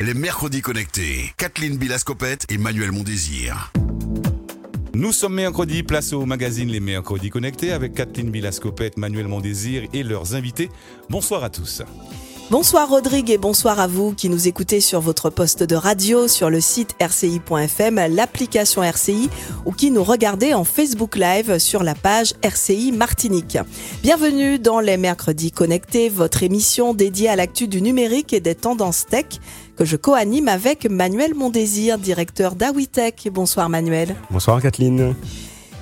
les mercredis connectés. Kathleen Bilascopette et Manuel Mondésir. Nous sommes mercredi, place au magazine Les Mercredis Connectés avec Kathleen Bilascopette, Manuel Mondésir et leurs invités. Bonsoir à tous. Bonsoir Rodrigue et bonsoir à vous qui nous écoutez sur votre poste de radio, sur le site rci.fm, l'application RCI ou qui nous regardez en Facebook Live sur la page RCI Martinique. Bienvenue dans les Mercredis Connectés, votre émission dédiée à l'actu du numérique et des tendances tech que je co-anime avec Manuel Mondésir, directeur d'Awitech. Bonsoir Manuel. Bonsoir Kathleen.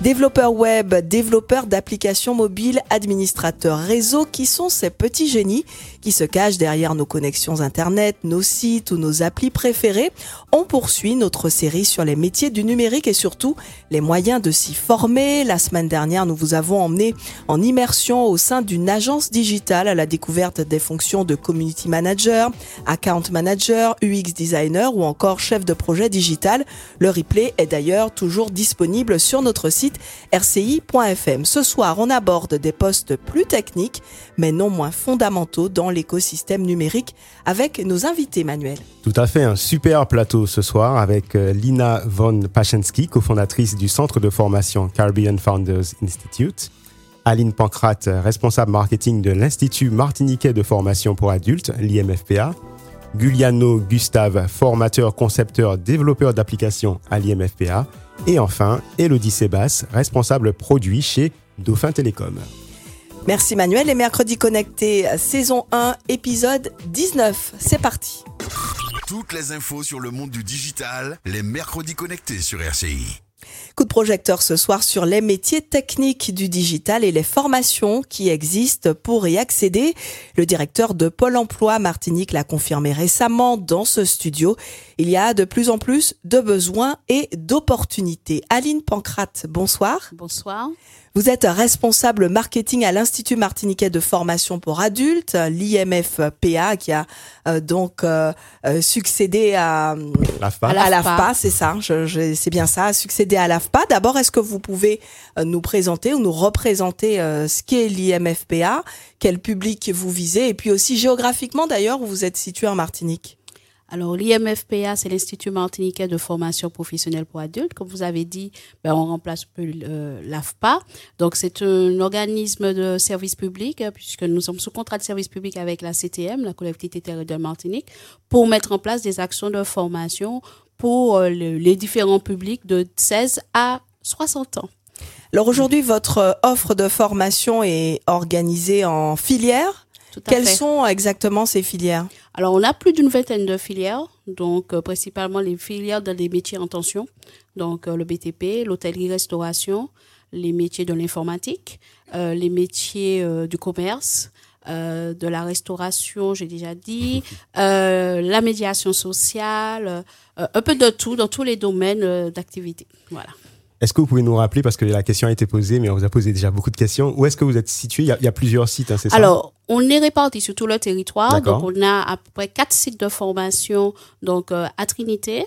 Développeurs web, développeurs d'applications mobiles, administrateurs réseau, qui sont ces petits génies qui se cachent derrière nos connexions Internet, nos sites ou nos applis préférés. On poursuit notre série sur les métiers du numérique et surtout les moyens de s'y former. La semaine dernière, nous vous avons emmené en immersion au sein d'une agence digitale à la découverte des fonctions de community manager, account manager, UX designer ou encore chef de projet digital. Le replay est d'ailleurs toujours disponible sur notre site rci.fm. Ce soir, on aborde des postes plus techniques, mais non moins fondamentaux dans l'écosystème numérique avec nos invités, Manuel. Tout à fait, un super plateau ce soir avec euh, Lina von Pachensky, cofondatrice du centre de formation Caribbean Founders Institute. Aline Pancrate, responsable marketing de l'Institut martiniquais de formation pour adultes, l'IMFPA. Guliano Gustave, formateur, concepteur, développeur d'applications à l'IMFPA. Et enfin, Elodie Sébas, responsable produit chez Dauphin Télécom. Merci Manuel. Les mercredis connectés, saison 1, épisode 19. C'est parti. Toutes les infos sur le monde du digital, les mercredis connectés sur RCI. Coup de projecteur ce soir sur les métiers techniques du digital et les formations qui existent pour y accéder. Le directeur de Pôle emploi Martinique l'a confirmé récemment dans ce studio. Il y a de plus en plus de besoins et d'opportunités. Aline Pancrate, bonsoir. Bonsoir. Vous êtes responsable marketing à l'Institut martiniquais de formation pour adultes, l'IMFPA, qui a euh, donc euh, euh, succédé à l'AFPA. À l'AFPA, c'est ça, je, c'est bien ça, succédé à l'AFPA. D'abord, est-ce que vous pouvez nous présenter ou nous représenter ce qu'est l'IMFPA, quel public vous visez, et puis aussi géographiquement d'ailleurs où vous êtes situé en Martinique? Alors, l'IMFPA, c'est l'Institut martiniquais de formation professionnelle pour adultes. Comme vous avez dit, ben, on remplace peu euh, l'AFPA. Donc, c'est un organisme de service public, hein, puisque nous sommes sous contrat de service public avec la CTM, la collectivité territoriale Martinique, pour mettre en place des actions de formation pour euh, les différents publics de 16 à 60 ans. Alors aujourd'hui, votre offre de formation est organisée en quelles sont exactement ces filières Alors, on a plus d'une vingtaine de filières, donc euh, principalement les filières dans les métiers en tension, donc euh, le BTP, l'hôtellerie-restauration, les métiers de l'informatique, euh, les métiers du commerce, de la restauration, j'ai déjà dit, la médiation sociale, un peu de tout dans tous les domaines d'activité. Voilà. Est-ce que vous pouvez nous rappeler, parce que la question a été posée, mais on vous a posé déjà beaucoup de questions, où est-ce que vous êtes situé? Il y, a, plusieurs sites, hein, c'est ça? Alors, on est répartis sur tout le territoire. Donc, on a à peu près quatre sites de formation donc euh, à Trinité,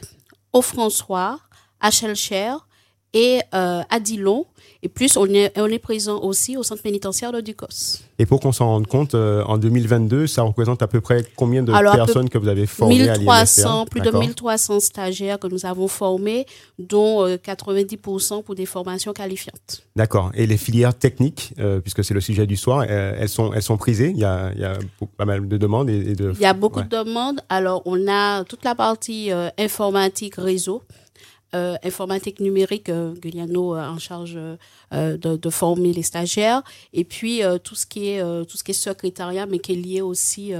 au François, à Chelcher et euh, à Dillon. Et plus, on est, on est présent aussi au centre pénitentiaire de Ducos. Et pour qu'on s'en rende compte, euh, en 2022, ça représente à peu près combien de personnes que vous avez formées 1300, Plus de 1300 stagiaires que nous avons formés, dont 90% euh, pour des formations qualifiantes. D'accord. Et les filières techniques, euh, puisque c'est le sujet du soir, elles, sont, elles sont prisées? Il y, a, il y a pas mal de demandes et, de... Il y a beaucoup de demandes. Alors, on a toute la partie informatique réseau euh, informatique numérique, euh, Gugliano en charge euh, de, former les stagiaires, et puis tout ce qui est tout ce qui est secrétariat, mais qui est lié aussi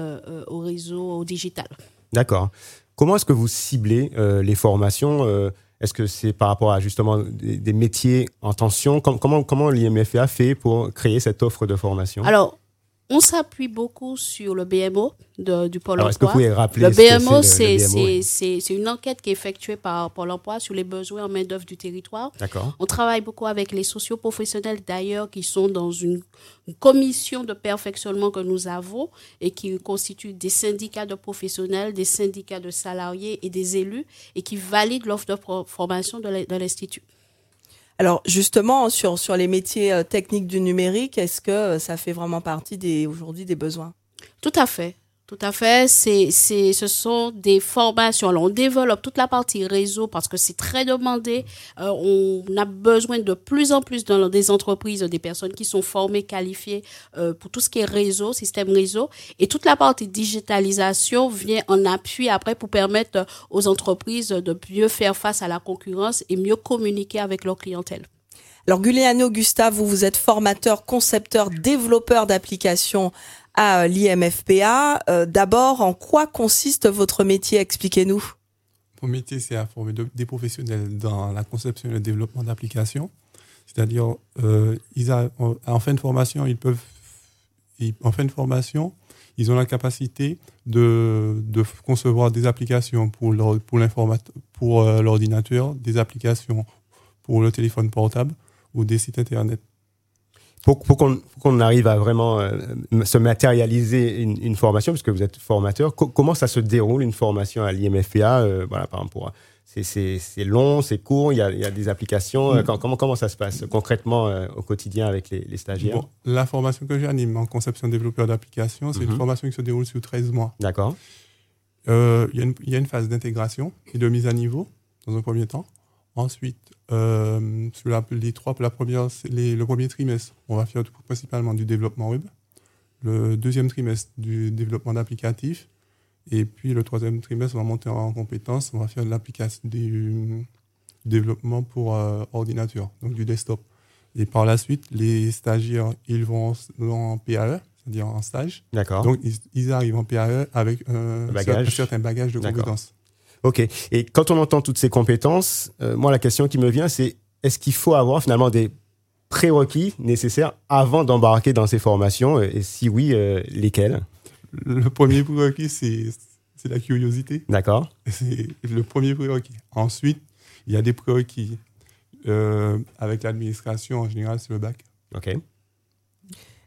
au réseau au digital. D'accord. Comment est-ce que vous ciblez les formations Est-ce que c'est par rapport à justement des, métiers en tension? Comment comment l'IMFA fait pour créer cette offre de formation? Alors on s'appuie beaucoup sur le BMO du Pôle Alors, emploi. Que vous pouvez rappeler le BMO, c'est une enquête qui est effectuée par Pôle emploi sur les besoins en main-d'œuvre du territoire. On travaille beaucoup avec les socioprofessionnels d'ailleurs qui sont dans une, commission de perfectionnement que nous avons et qui constituent des syndicats de professionnels, des syndicats de salariés et des élus et qui valident l'offre de formation de l'Institut. Alors justement, sur, les métiers euh, techniques du numérique, est-ce que euh, ça fait vraiment partie aujourd'hui des besoins? Tout à fait. Tout à fait. C'est, c'est, ce sont des formations. Alors, on développe toute la partie réseau parce que c'est très demandé. Euh, on a besoin de plus en plus dans des entreprises, des personnes qui sont formées, qualifiées euh, pour tout ce qui est réseau, système réseau. Et toute la partie digitalisation vient en appui après pour permettre aux entreprises de mieux faire face à la concurrence et mieux communiquer avec leur clientèle. Alors, Gugliano Gustave, vous, vous êtes formateur, concepteur, développeur d'applications à l'IMFPA. Euh, d'abord, en quoi consiste votre métier? Expliquez-nous. Mon métier, c'est à former des professionnels dans la conception et le développement d'applications. C'est-à-dire, euh, en fin de formation, ils peuvent, en fin de formation, ils ont la capacité de, concevoir des applications pour pour euh, l'ordinateur, des applications pour le téléphone portable ou des sites internet pour, qu'on arrive à vraiment euh, se matérialiser une, formation, puisque vous êtes formateur, comment ça se déroule une formation à l'IMFPA euh, Voilà, par exemple, c'est long, c'est court, il y, a, des applications. Euh, mm. comment, comment ça se passe concrètement au quotidien avec les, stagiaires La formation que j'anime en conception développeur d'applications, c'est une mm-hmm. formation qui se déroule sur 13 mois. D'accord. Il y, y, a une phase d'intégration et de mise à niveau dans un premier temps. Ensuite, euh, la, les trois, la première, le premier trimestre, on va faire principalement du développement web. Le deuxième trimestre, du développement d'applicatifs. Et puis le troisième trimestre, on va monter en compétences. On va faire de l'application du développement pour euh, ordinateur, donc du desktop. Et par la suite, les stagiaires, ils vont en PAE, c'est-à-dire en stage. D'accord. Donc, ils, arrivent en PAE avec un, certain bagage de compétences. Ok. Et quand on entend toutes ces compétences, euh, moi, la question qui me vient, c'est est-ce qu'il faut avoir finalement des prérequis nécessaires avant d'embarquer dans ces formations Et si oui, euh, lesquels? Le premier prérequis, c'est la curiosité. D'accord. C'est le premier prérequis. Ensuite, il y a des prérequis euh, avec l'administration, en général, c'est le bac. Ok.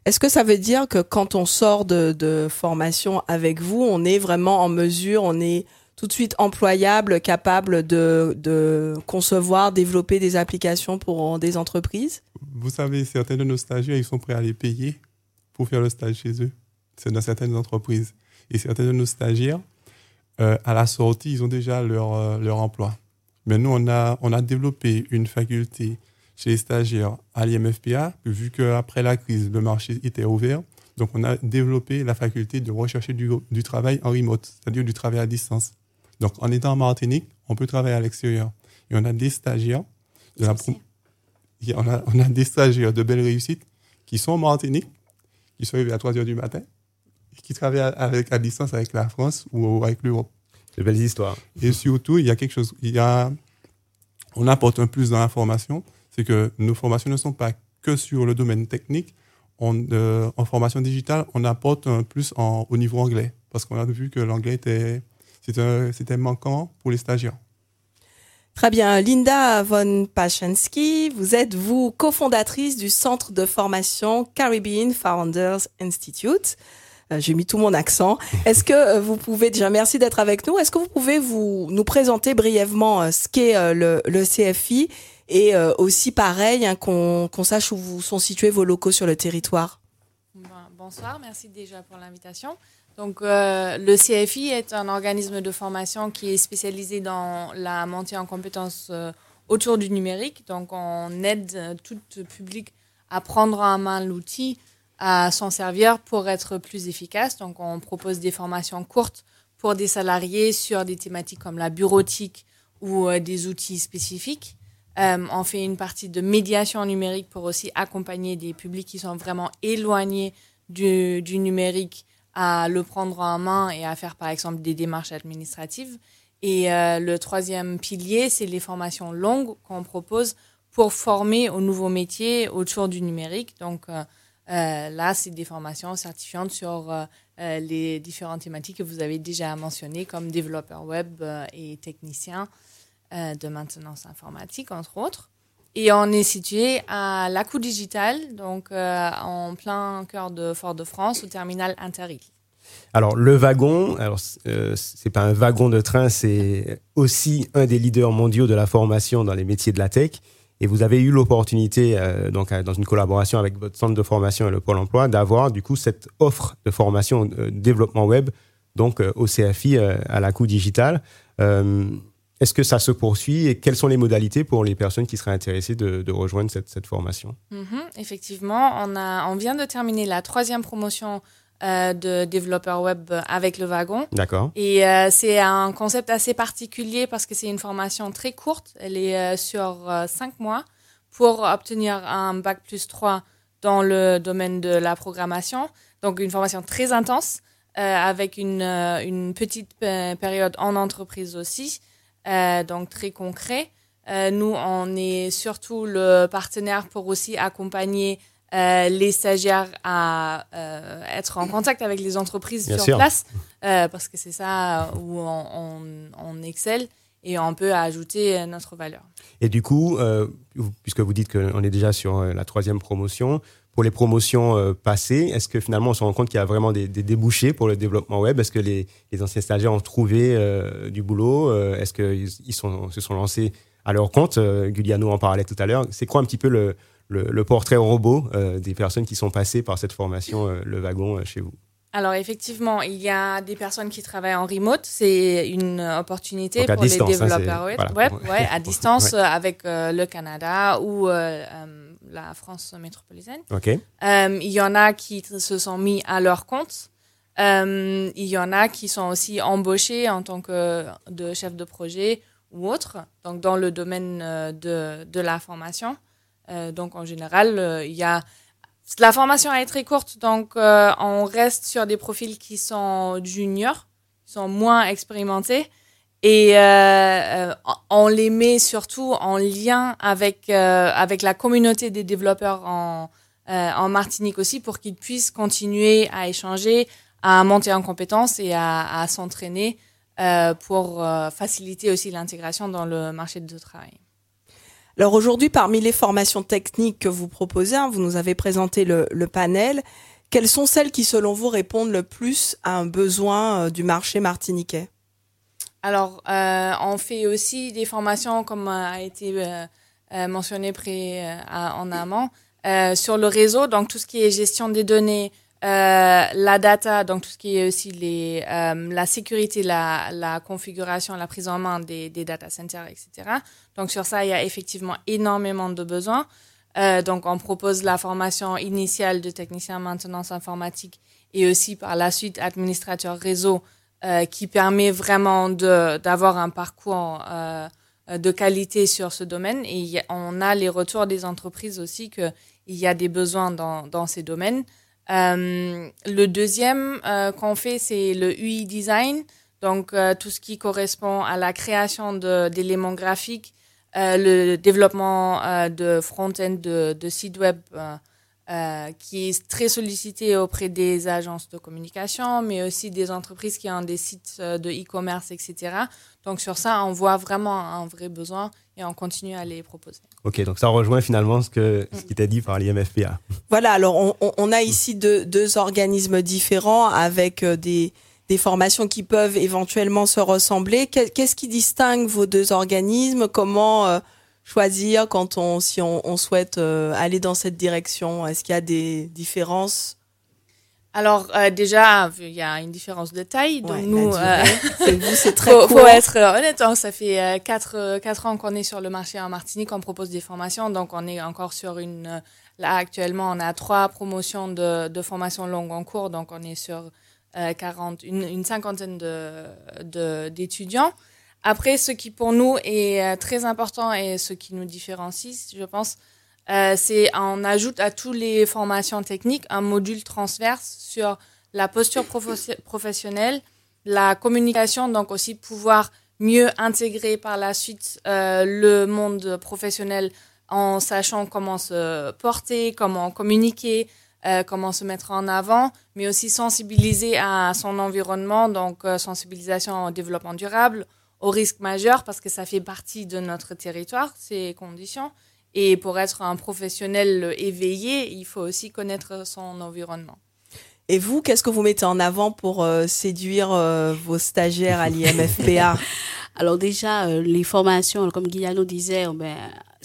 Est-ce que ça veut dire que quand on sort de, de formation avec vous, on est vraiment en mesure, on est tout de suite employable, capable de, concevoir, développer des applications pour des entreprises? Vous savez, certains de nos stagiaires, ils sont prêts à les payer pour faire le stage chez eux. C'est dans certaines entreprises. Et certains de nos stagiaires, euh, à la sortie, ils ont déjà leur, euh, leur emploi. Mais nous, on a, on a développé une faculté chez les stagiaires à l'IMFPA, vu qu'après la crise, le marché était ouvert. Donc, on a développé la faculté de rechercher du, du travail en remote, c'est-à-dire du travail à distance. Donc, en étant en Martinique, on peut travailler à l'extérieur. Et on a des stagiaires de la on, a, on a des stagiaires de belles réussites qui sont en Martinique, qui sont arrivés à 3 heures du matin, et qui travaillent avec, à distance avec la France ou avec l'Europe. De belles histoires. Et surtout, il y a quelque chose, il y a, on apporte un plus dans la formation, c'est que nos formations ne sont pas que sur le domaine technique. On, euh, en formation digitale, on apporte un plus en, au niveau anglais, parce qu'on a vu que l'anglais était c'était manquant pour les stagiaires. Très bien. Linda von Pachensky, vous êtes, vous, cofondatrice du centre de formation Caribbean Founders Institute. Euh, j'ai mis tout mon accent. Est-ce que euh, vous pouvez, déjà merci d'être avec nous, est-ce que vous pouvez vous, nous présenter brièvement euh, ce qu'est le, le, CFI et aussi pareil, hein, qu'on sache où vous sont situés vos locaux sur le territoire? Bonsoir, merci déjà pour l'invitation. Donc, euh, le CFI est un organisme de formation qui est spécialisé dans la montée en compétences euh, autour du numérique. Donc, on aide euh, tout public à prendre en main l'outil, à s'en servir pour être plus efficace. Donc, on propose des formations courtes pour des salariés sur des thématiques comme la bureautique ou des outils spécifiques. on fait une partie de médiation numérique pour aussi accompagner des publics qui sont vraiment éloignés du numérique à le prendre en main et à faire par exemple des démarches administratives. Et euh, le troisième pilier, c'est les formations longues qu'on propose pour former aux nouveaux métiers autour du numérique. Donc euh, euh, là, c'est des formations certifiantes sur les différentes thématiques que vous avez déjà mentionnées, comme développeur web et technicien de maintenance informatique, entre autres. Et on est situé à la Digital, donc euh, en plein cœur de Fort-de-France, au terminal Interil. Alors le wagon, alors euh, c'est pas un wagon de train, c'est aussi un des leaders mondiaux de la formation dans les métiers de la tech. Et vous avez eu l'opportunité, euh, donc dans une collaboration avec votre centre de formation et le Pôle Emploi, d'avoir du coup cette offre de formation développement web donc au CFI à la digital. Est-ce que ça se poursuit et quelles sont les modalités pour les personnes qui seraient intéressées de, rejoindre cette, formation? Mhm, Effectivement, on, a, on vient de terminer la troisième promotion euh, de développeur web avec le wagon. D'accord. Et euh, c'est un concept assez particulier parce que c'est une formation très courte. Elle est euh, sur cinq mois pour obtenir un bac plus 3 dans le domaine de la programmation. Donc une formation très intense avec une, une petite période en entreprise aussi. Euh, donc très concret. Euh, nous, on est surtout le partenaire pour aussi accompagner euh, les stagiaires à être en contact avec les entreprises sur place, parce que c'est ça où on, on, excelle et on peut ajouter notre valeur. Et du coup, puisque vous dites qu'on est déjà sur la troisième promotion, pour les promotions euh, passées, est-ce que finalement on se rend compte qu'il y a vraiment des, débouchés pour le développement web? Est-ce que les, anciens stagiaires ont trouvé euh, du boulot? Euh, Est-ce qu'ils ils se sont lancés à leur compte? Guliano en parlait tout à l'heure. C'est quoi un petit peu le, le portrait robot des personnes qui sont passées par cette formation, le wagon, chez vous? Alors effectivement, il y a des personnes qui travaillent en remote. C'est une opportunité pour les hein, développeurs web, ouais, à distance avec le Canada ou la France métropolitaine. Euh, il y en a qui se sont mis à leur compte. Euh, il y en a qui sont aussi embauchés en tant que de chef de projet ou autre, donc dans le domaine euh, de, de la formation. donc en général, il y a la formation est très courte, donc on reste sur des profils qui sont juniors, qui sont moins expérimentés. Et euh, euh, on les met surtout en lien avec, euh, avec la communauté des développeurs en, Martinique aussi pour qu'ils puissent continuer à échanger, à monter en compétences et à, s'entraîner pour faciliter aussi l'intégration dans le marché du travail. Alors aujourd'hui, parmi les formations techniques que vous proposez, hein, vous nous avez présenté le, panel, quelles sont celles qui, selon vous, répondent le plus à un besoin du marché martiniquais? Alors, euh, on fait aussi des formations, comme a été euh, euh, mentionné en amont, sur le réseau, donc tout ce qui est gestion des données, la data, donc tout ce qui est aussi la sécurité, la, configuration, la prise en main des, data centers, etc. Donc sur ça, il y a effectivement énormément de besoins. donc on propose la formation initiale de technicien maintenance informatique et aussi par la suite administrateur réseau euh, qui permet vraiment d'avoir un parcours euh, de qualité sur ce domaine. Et on a les retours des entreprises aussi qu'il y a des besoins dans, dans ces domaines. Euh, le deuxième euh, qu'on fait, c'est le UI design, donc euh, tout ce qui correspond à la création d'éléments graphiques, le développement de front-end de, de sites web euh, qui est très sollicité auprès des agences de communication, mais aussi des entreprises qui ont des sites euh, de e-commerce, etc. Donc sur ça, on voit vraiment un vrai besoin et on continue à les proposer. Ok, donc ça rejoint finalement ce, que, ce qui était dit par l'IMFPA. Voilà, alors on, on a ici deux, deux, organismes différents avec euh, des, des formations qui peuvent éventuellement se ressembler. Qu'est-ce qui distingue vos deux organismes? Comment choisir quand on, si on, souhaite euh, aller dans cette direction? Est-ce qu'il y a des différences? Alors euh, déjà, il y a une différence de taille. Donc nous, euh, c'est très faut, faut être honnête. Hein, ça fait quatre quatre ans qu'on est sur le marché en Martinique, on propose des formations. Donc on est encore sur une. Là actuellement, on a trois promotions de, de formation longue en cours. Donc on est sur 40, une, une cinquantaine de d'étudiants. Après, ce qui pour nous est euh, très important et ce qui nous différencie, je pense, euh, c'est on ajoute à toutes les formations techniques un module transverse sur la posture professionnelle, la communication, donc aussi pouvoir mieux intégrer par la suite euh, le monde professionnel en sachant comment se porter, comment communiquer, comment se mettre en avant, mais aussi sensibiliser à son environnement, donc sensibilisation au développement durable, au risque majeur parce que ça fait partie de notre territoire, ces conditions. Et pour être un professionnel éveillé, il faut aussi connaître son environnement. Et vous, qu'est-ce que vous mettez en avant pour euh, séduire euh, vos stagiaires à l'IMFPA? Alors déjà, euh, les formations, comme Guillaume disait, ben,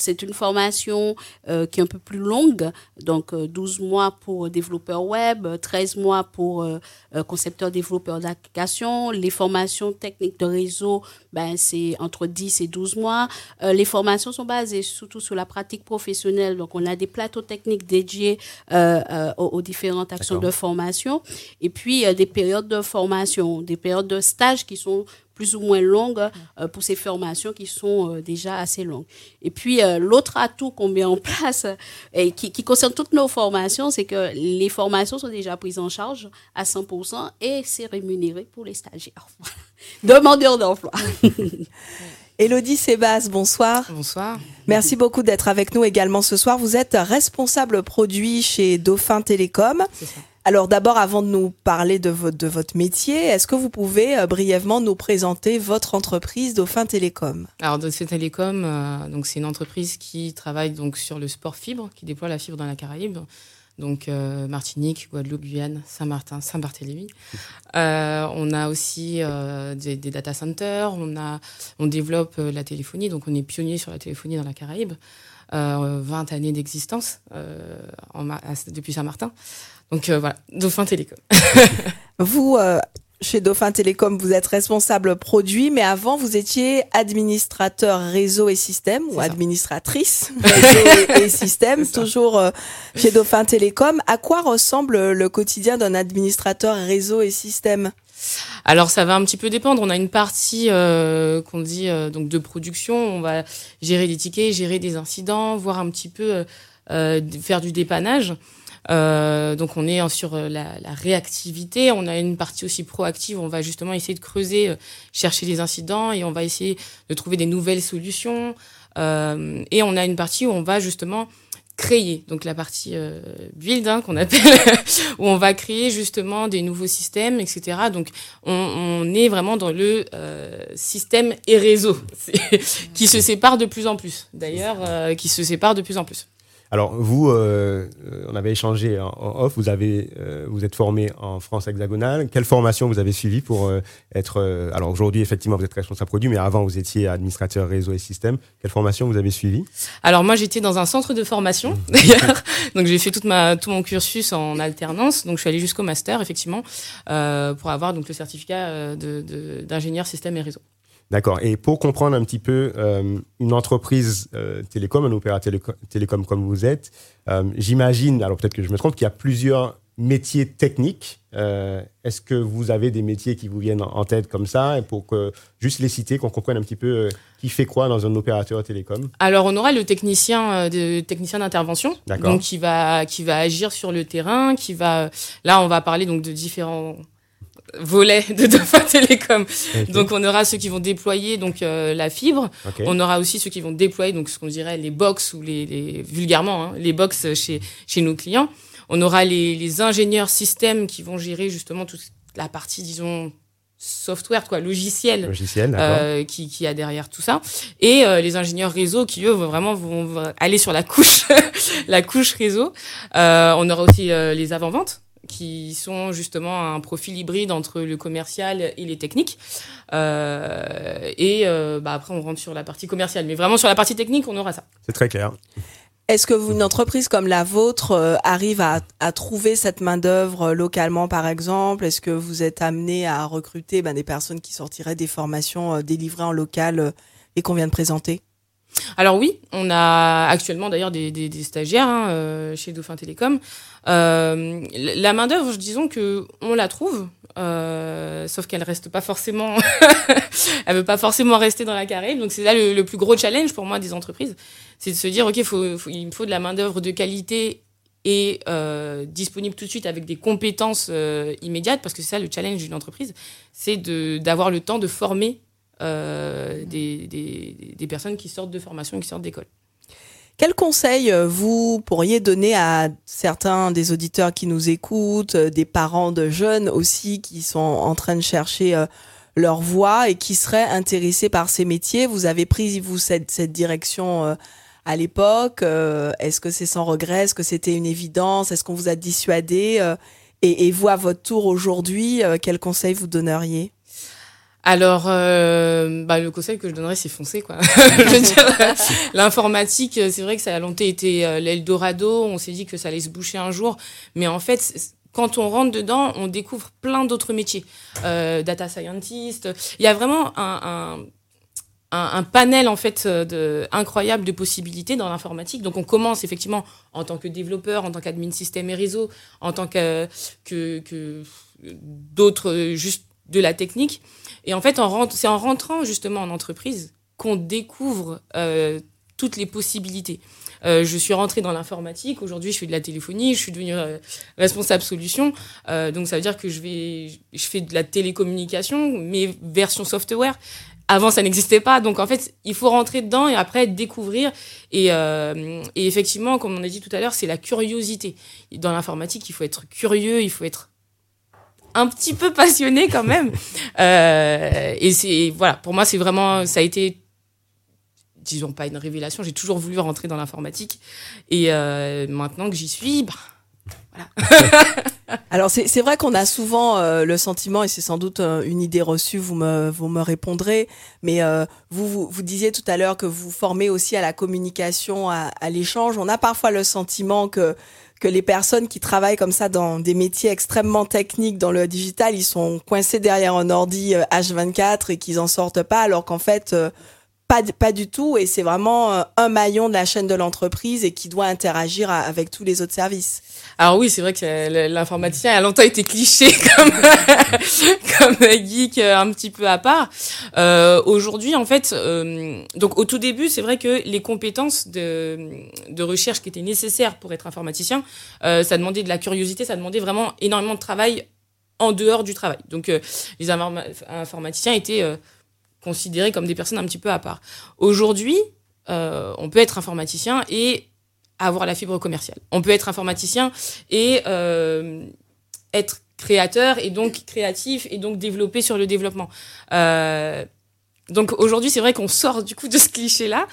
c'est une formation euh, qui est un peu plus longue, donc 12 euh, mois pour développeur web, 13 mois pour euh, concepteur développeur d'application. Les formations techniques de réseau, ben, c'est entre 10 et 12 mois. les formations sont basées surtout sur la pratique professionnelle, donc on a des plateaux techniques dédiés aux, aux, différentes actions de formation, et puis des périodes de formation, des périodes de stage qui sont plus ou moins longues euh, pour ces formations qui sont euh, déjà assez longues. Et puis, euh, l'autre atout qu'on met en place et qui, qui concerne toutes nos formations, c'est que les formations sont déjà prises en charge à 100% et c'est rémunéré pour les stagiaires. Demandeurs d'emploi. Elodie Sébas, bonsoir. Bonsoir. Merci beaucoup d'être avec nous également ce soir. Vous êtes responsable produit chez Dauphin Télécom. C'est ça. Alors d'abord, avant de nous parler de votre, métier, est-ce que vous pouvez euh, brièvement nous présenter votre entreprise Dauphin Télécom? Alors Dauphin Télécom, euh, donc c'est une entreprise qui travaille donc sur le sport fibre, qui déploie la fibre dans la Caraïbe. Donc euh, Martinique, Guadeloupe, Guyane, Saint-Martin, Saint-Barthélemy. on a aussi des, des, data centers, on, a, on développe la téléphonie, donc on est pionnier sur la téléphonie dans la Caraïbe. 20 années d'existence depuis Saint-Martin. Donc euh, voilà, Dauphin Télécom. vous, euh, chez Dauphin Télécom, vous êtes responsable produit, mais avant, vous étiez administrateur réseau et système ou administratrice réseau et, système, toujours euh, chez Dauphin Télécom. À quoi ressemble le quotidien d'un administrateur réseau et système? Alors ça va un petit peu dépendre. On a une partie qu'on dit donc de production. On va gérer des tickets, gérer des incidents, voir un petit peu faire du dépannage. Euh, donc on est sur euh, la, réactivité. On a une partie aussi proactive. On va justement essayer de creuser, euh, chercher les incidents et on va essayer de trouver des nouvelles solutions. Euh, et on a une partie où on va justement créer, donc la partie euh, build hein, qu'on appelle, où on va créer justement des nouveaux systèmes, etc. Donc on, on est vraiment dans le euh, système et réseau, qui se sépare de plus en plus. D'ailleurs, qui se sépare de plus en plus. Alors vous, euh, euh, on avait échangé en, off. Vous avez, euh, vous êtes formé en France hexagonale. Quelle formation vous avez suivi pour être Alors aujourd'hui, effectivement, vous êtes responsable produit, mais avant, vous étiez administrateur réseau et système. Quelle formation vous avez suivi Alors moi, j'étais dans un centre de formation mmh. d'ailleurs. donc j'ai fait toute ma tout mon cursus en alternance. Donc je suis allée jusqu'au master, effectivement, pour avoir donc le certificat d'ingénieur système et réseau. D'accord. Et pour comprendre un petit peu euh, une entreprise euh, télécom, un opérateur télécom comme vous êtes, euh, j'imagine, alors peut-être que je me trompe, qu'il y a plusieurs métiers techniques. Est-ce que vous avez des métiers qui vous viennent en tête comme ça? Et pour que juste les citer, qu'on comprenne un petit peu qui fait quoi dans un opérateur télécom? Alors on aura le technicien de technicien d'intervention, donc qui va qui va agir sur le terrain, qui va là on va parler donc de différents volet de Dauphin Télécom. Donc on aura ceux qui vont déployer donc euh, la fibre. On aura aussi ceux qui vont déployer donc ce qu'on dirait les box ou les, les vulgairement hein, les box chez chez nos clients. On aura les, les ingénieurs systèmes qui vont gérer justement toute la partie disons software quoi logiciel, logiciel euh, qui, qui a derrière tout ça et euh, les ingénieurs réseau qui eux vraiment vont aller sur la couche la couche réseau euh, on aura aussi euh, les avant ventes qui sont justement un profil hybride entre le commercial et les techniques. Euh, et euh, bah après, on rentre sur la partie commerciale. Mais vraiment, sur la partie technique, on aura ça. C'est très clair. Est-ce que vous, une entreprise comme la vôtre euh, arrive à, à, trouver cette main-d'œuvre localement, par exemple? Est-ce que vous êtes amené à recruter ben, des personnes qui sortiraient des formations euh, délivrées en local euh, et qu'on vient de présenter? Alors oui, on a actuellement d'ailleurs des, des, des, stagiaires hein, chez Dauphin Télécom. Euh, la main d'œuvre, disons que on la trouve, euh, sauf qu'elle reste pas forcément, elle veut pas forcément rester dans la carrière. Donc c'est là le, plus gros challenge pour moi des entreprises, c'est de se dire ok, faut, faut, il me faut de la main d'œuvre de qualité et euh, disponible tout de suite avec des compétences euh, immédiates, parce que c'est ça le challenge d'une entreprise, c'est d'avoir le temps de former euh, des, des, des, personnes qui sortent de formation qui sortent d'école. Quel conseil euh, vous pourriez donner à certains des auditeurs qui nous écoutent, euh, des parents de jeunes aussi qui sont en train de chercher leur voie et qui seraient intéressés par ces métiers? Vous avez pris, vous, cette, cette direction à l'époque Est-ce que c'est sans regret? Est-ce que c'était une évidence? Est-ce qu'on vous a dissuadé et, et, vous, à votre tour aujourd'hui, quel conseil vous donneriez? Alors, euh, bah, le conseil que je donnerais, c'est foncer, quoi. l'informatique, c'est vrai que ça a longtemps été euh, l'Eldorado. On s'est dit que ça allait se boucher un jour, mais en fait, quand on rentre dedans, on découvre plein d'autres métiers. Euh, data scientist. Il y a vraiment un, un, un, panel en fait de, incroyable de possibilités dans l'informatique. Donc, on commence effectivement en tant que développeur, en tant qu'admin système et réseau, en tant que, que, que d'autres juste de la technique. Et en fait, c'est en rentrant justement en entreprise qu'on découvre euh, toutes les possibilités. Euh, je suis rentrée dans l'informatique. Aujourd'hui, je fais de la téléphonie. Je suis devenue euh, responsable solution. Donc, ça veut dire que je vais, je fais de la télécommunication, mais version software. Avant, ça n'existait pas. Donc, en fait, il faut rentrer dedans et après découvrir. Et, et effectivement, comme on a dit tout à l'heure, c'est la curiosité. Dans l'informatique, il faut être curieux, il faut être un petit peu passionné quand même. Euh, et c'est voilà, pour moi c'est vraiment ça a été disons pas une révélation. J'ai toujours voulu rentrer dans l'informatique et euh, maintenant que j'y suis, bah, voilà. Alors c'est vrai qu'on a souvent euh, le sentiment, et c'est sans doute euh, une idée reçue, vous me, vous me répondrez, mais euh, vous, vous, vous, disiez tout à l'heure que vous formez aussi à la communication, à, à l'échange. On a parfois le sentiment que que les personnes qui travaillent comme ça dans des métiers extrêmement techniques dans le digital, ils sont coincés derrière un ordi H24 euh, et qu'ils en sortent pas, alors qu'en fait, euh, pas, pas du tout. Et c'est vraiment euh, un maillon de la chaîne de l'entreprise et qui doit interagir avec tous les autres services. Alors oui, c'est vrai que l'informaticien a longtemps été cliché comme comme geek un petit peu à part. Euh, Aujourd'hui, en fait, euh, donc au tout début, c'est vrai que les compétences de, de recherche qui étaient nécessaires pour être informaticien, euh, ça demandait de la curiosité, ça demandait vraiment énormément de travail en dehors du travail. Donc euh, les informaticiens étaient euh, considérés comme des personnes un petit peu à part. Aujourd'hui, euh, on peut être informaticien et avoir la fibre commerciale. On peut être informaticien et euh, être créateur et donc créatif et donc développer sur le développement. Euh, donc aujourd'hui, c'est vrai qu'on sort du coup de ce cliché-là.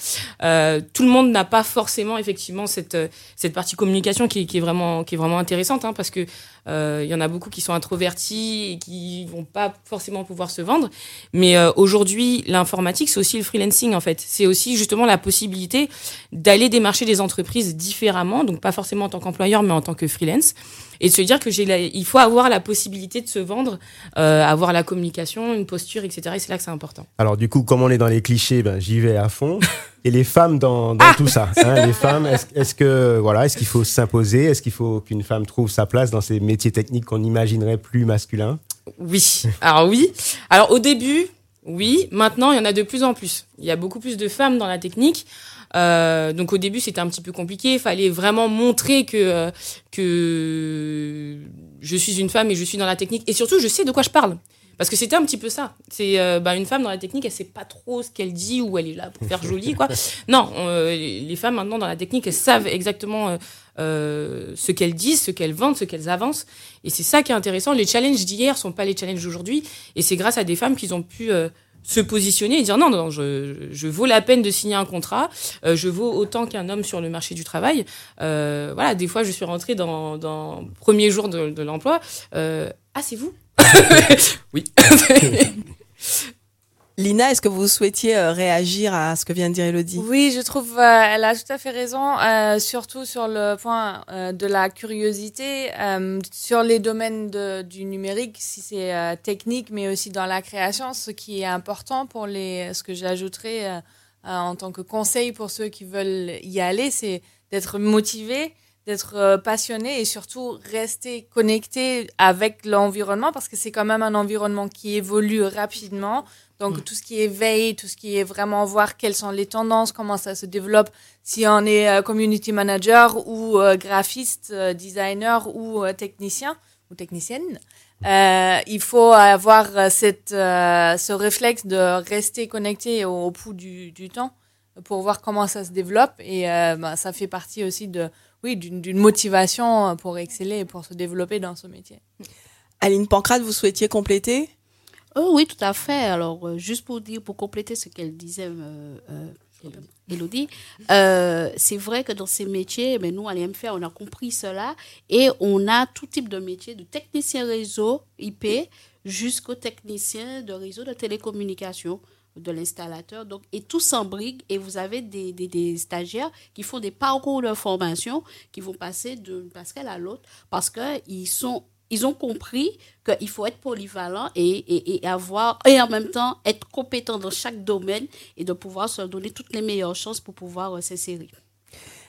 Euh, tout le monde n'a pas forcément effectivement cette cette partie communication qui, est vraiment qui est vraiment intéressante hein, parce que il y en a beaucoup qui sont introvertis et qui vont pas forcément pouvoir se vendre. Mais euh, aujourd'hui, l'informatique, c'est aussi le freelancing en fait. C'est aussi justement la possibilité d'aller démarcher des entreprises différemment, donc pas forcément en tant qu'employeur, mais en tant que freelance et de se dire que j'ai il faut avoir la possibilité de se vendre, euh, avoir la communication, une posture, etc. Et c'est là que c'est important. Alors du coup, comme on est dans les clichés, ben, j'y vais à fond. Et les femmes dans, dans ah tout ça, hein, les femmes, est-ce est que voilà, est-ce qu'il faut s'imposer, est-ce qu'il faut qu'une femme trouve sa place dans ces métiers techniques qu'on imaginerait plus masculins? Oui. Alors oui. Alors au début, oui. Maintenant, il y en a de plus en plus. Il y a beaucoup plus de femmes dans la technique. Euh, donc au début c'était un petit peu compliqué. Il fallait vraiment montrer que euh, que je suis une femme et je suis dans la technique et surtout je sais de quoi je parle. Parce que c'était un petit peu ça. C'est euh, bah, une femme dans la technique, elle sait pas trop ce qu'elle dit ou elle est là pour faire joli, quoi. Non, euh, les femmes maintenant dans la technique, elles savent exactement euh, ce qu'elles disent, ce qu'elles vendent, ce qu'elles avancent. Et c'est ça qui est intéressant. Les challenges d'hier sont pas les challenges d'aujourd'hui. Et c'est grâce à des femmes qu'ils ont pu se positionner et dire non, non, je, je vaux la peine de signer un contrat, euh, je vaux autant qu'un homme sur le marché du travail. Euh, voilà, des fois, je suis rentrée dans, dans premier jour de, de l'emploi. Euh, ah, c'est vous? Oui. Lina, est-ce que vous souhaitiez euh, réagir à ce que vient de dire Elodie? Oui, je trouve euh, elle a tout à fait raison, euh, surtout sur le point euh, de la curiosité, sur les domaines de, du numérique, si c'est technique, mais aussi dans la création, ce qui est important pour les, ce que j'ajouterais en tant que conseil pour ceux qui veulent y aller, c'est d'être motivé, d'être passionné et surtout rester connecté avec l'environnement parce que c'est quand même un environnement qui évolue rapidement. Donc, mm. tout ce qui est veille, tout ce qui est vraiment voir quelles sont les tendances, comment ça se développe, si on est euh, community manager ou euh, graphiste, euh, designer ou technicien ou technicienne. il faut avoir cette, ce réflexe de rester connecté au, au pouls du, du, temps pour voir comment ça se développe. Et bah, ça fait partie aussi de, oui, d'une motivation pour exceller et pour se développer dans ce métier. Aline Pancrate, vous souhaitiez compléter? Oh oui, tout à fait. Alors, euh, juste pour dire, pour compléter ce qu'elle disait, euh, euh, Elodie, euh, c'est vrai que dans ces métiers, mais nous, à l'IMFR, on a compris cela et on a tout type de métiers, de technicien réseau IP jusqu'au technicien de réseau de télécommunication de l'installateur. Donc, et tout s'embrigue et vous avez des, des, stagiaires qui font des parcours de formation qui vont passer d'une passerelle à l'autre parce qu'ils sont ils ont compris qu'il faut être polyvalent et, et, et, avoir et en même temps être compétent dans chaque domaine et de pouvoir se donner toutes les meilleures chances pour pouvoir euh, s'insérer.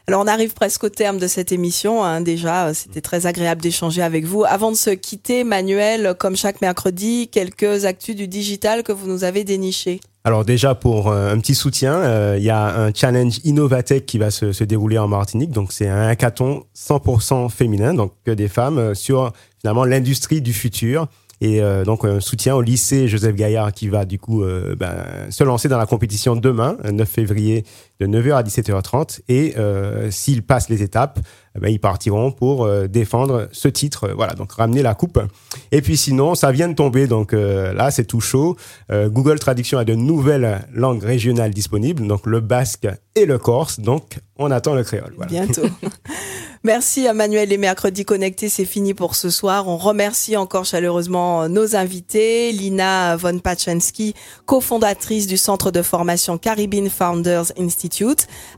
Alors on arrive presque au terme de cette émission. Hein. Déjà, euh, c'était très agréable d'échanger avec vous. Avant de se quitter, Manuel, comme chaque mercredi, quelques actus du digital que vous nous avez dénichés. Alors déjà pour euh, un petit soutien, euh, il y a un challenge Innovatech qui va se, se dérouler en Martinique. Donc c'est un hackathon 100% féminin, donc que des femmes sur finalement l'industrie du futur et euh, donc un soutien au lycée Joseph Gaillard qui va du coup euh, ben, se lancer dans la compétition demain, 9 février, de 9h à 17h30. Et euh, s'ils passent les étapes, ben, ils partiront pour euh, défendre ce titre. Voilà, donc ramener la coupe. Et puis sinon, ça vient de tomber, donc euh, là c'est tout chaud. Google Traduction a de nouvelles langues régionales disponibles, donc le basque et le corse. Donc on attend le créole. Voilà. Bientôt. Merci à Manuel. Les mercredis connectés, c'est fini pour ce soir. On remercie encore chaleureusement nos invités. Lina von Pachensky, cofondatrice du centre de formation Caribbean Founders Institute.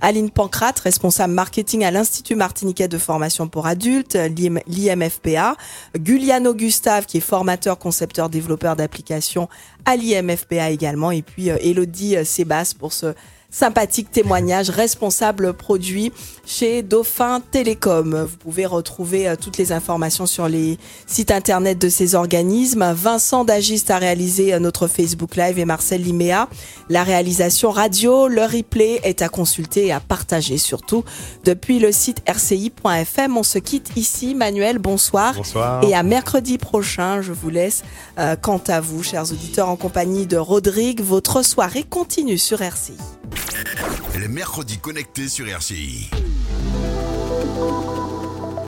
Aline Pancrate, responsable marketing à l'Institut martiniquais de formation pour adultes, l'IMFPA. Guliano Gustave, qui est formateur, concepteur, développeur d'applications à l'IMFPA également. Et puis Elodie Sébas pour ce sympathique témoignage responsable produit chez Dauphin Télécom. Vous pouvez retrouver euh, toutes les informations sur les sites internet de ces organismes. Vincent Dagiste a réalisé euh, notre Facebook Live et Marcel Liméa. La réalisation radio, le replay est à consulter et à partager surtout depuis le site rci.fm. On se quitte ici. Manuel, bonsoir. Bonsoir. Et à mercredi prochain, je vous laisse. Euh, quant à vous, chers auditeurs, en compagnie de Rodrigue, votre soirée continue sur RCI. Les mercredis connectés sur RCI.